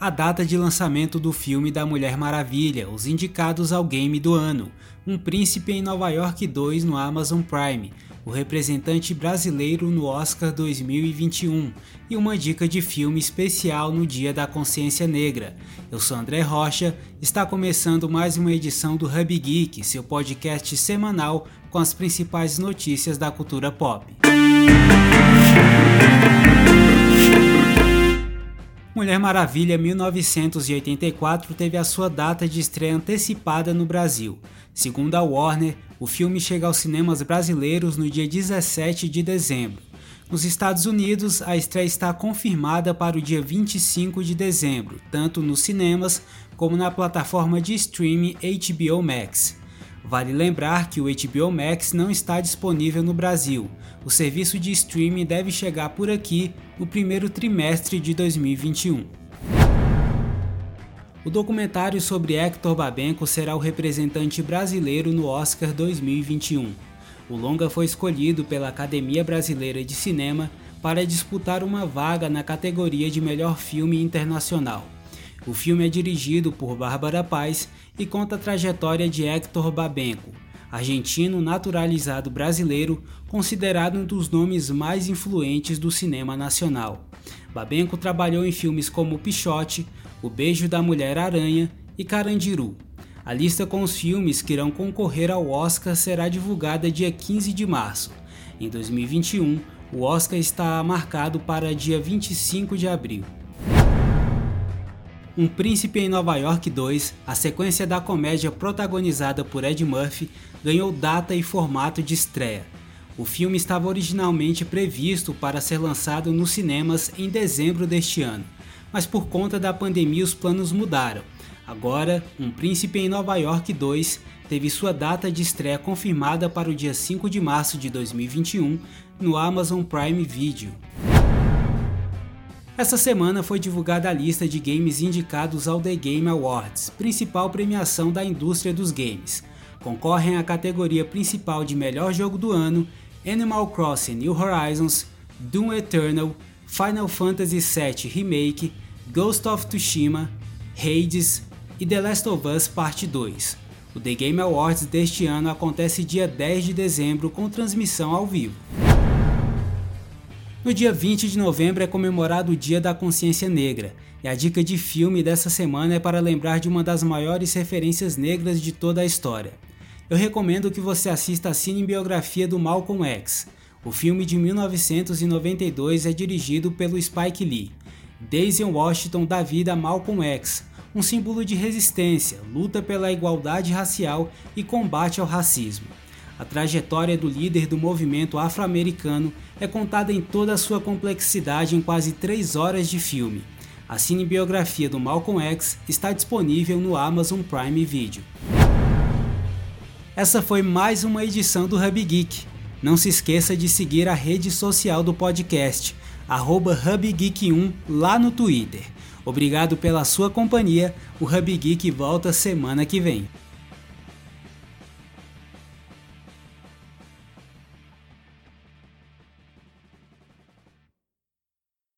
a data de lançamento do filme da Mulher Maravilha, os indicados ao Game do Ano, Um Príncipe em Nova York 2 no Amazon Prime, o representante brasileiro no Oscar 2021 e uma dica de filme especial no Dia da Consciência Negra. Eu sou André Rocha, está começando mais uma edição do Hub Geek, seu podcast semanal com as principais notícias da cultura pop. Mulher Maravilha 1984 teve a sua data de estreia antecipada no Brasil. Segundo a Warner, o filme chega aos cinemas brasileiros no dia 17 de dezembro. Nos Estados Unidos, a estreia está confirmada para o dia 25 de dezembro, tanto nos cinemas como na plataforma de streaming HBO Max. Vale lembrar que o HBO Max não está disponível no Brasil. O serviço de streaming deve chegar por aqui no primeiro trimestre de 2021. O documentário sobre Hector Babenco será o representante brasileiro no Oscar 2021. O longa foi escolhido pela Academia Brasileira de Cinema para disputar uma vaga na categoria de melhor filme internacional. O filme é dirigido por Bárbara Paz e conta a trajetória de Hector Babenco, argentino naturalizado brasileiro, considerado um dos nomes mais influentes do cinema nacional. Babenco trabalhou em filmes como Pichote, O Beijo da Mulher Aranha e Carandiru. A lista com os filmes que irão concorrer ao Oscar será divulgada dia 15 de março. Em 2021, o Oscar está marcado para dia 25 de abril. Um Príncipe em Nova York 2, a sequência da comédia protagonizada por Ed Murphy, ganhou data e formato de estreia. O filme estava originalmente previsto para ser lançado nos cinemas em dezembro deste ano, mas por conta da pandemia os planos mudaram. Agora, Um Príncipe em Nova York 2 teve sua data de estreia confirmada para o dia 5 de março de 2021 no Amazon Prime Video. Essa semana foi divulgada a lista de games indicados ao The Game Awards, principal premiação da indústria dos games. Concorrem à categoria principal de melhor jogo do ano Animal Crossing New Horizons, Doom Eternal, Final Fantasy VII Remake, Ghost of Tsushima, Hades e The Last of Us Parte 2. O The Game Awards deste ano acontece dia 10 de dezembro com transmissão ao vivo. No dia 20 de novembro é comemorado o Dia da Consciência Negra, e a dica de filme dessa semana é para lembrar de uma das maiores referências negras de toda a história. Eu recomendo que você assista a cinebiografia do Malcolm X. O filme de 1992 é dirigido pelo Spike Lee. Daisy Washington dá vida a Malcolm X, um símbolo de resistência, luta pela igualdade racial e combate ao racismo. A trajetória do líder do movimento afro-americano é contada em toda a sua complexidade em quase 3 horas de filme. A cinebiografia do Malcolm X está disponível no Amazon Prime Video. Essa foi mais uma edição do Hub Geek. Não se esqueça de seguir a rede social do podcast, HubGeek1 lá no Twitter. Obrigado pela sua companhia, o Hub Geek volta semana que vem.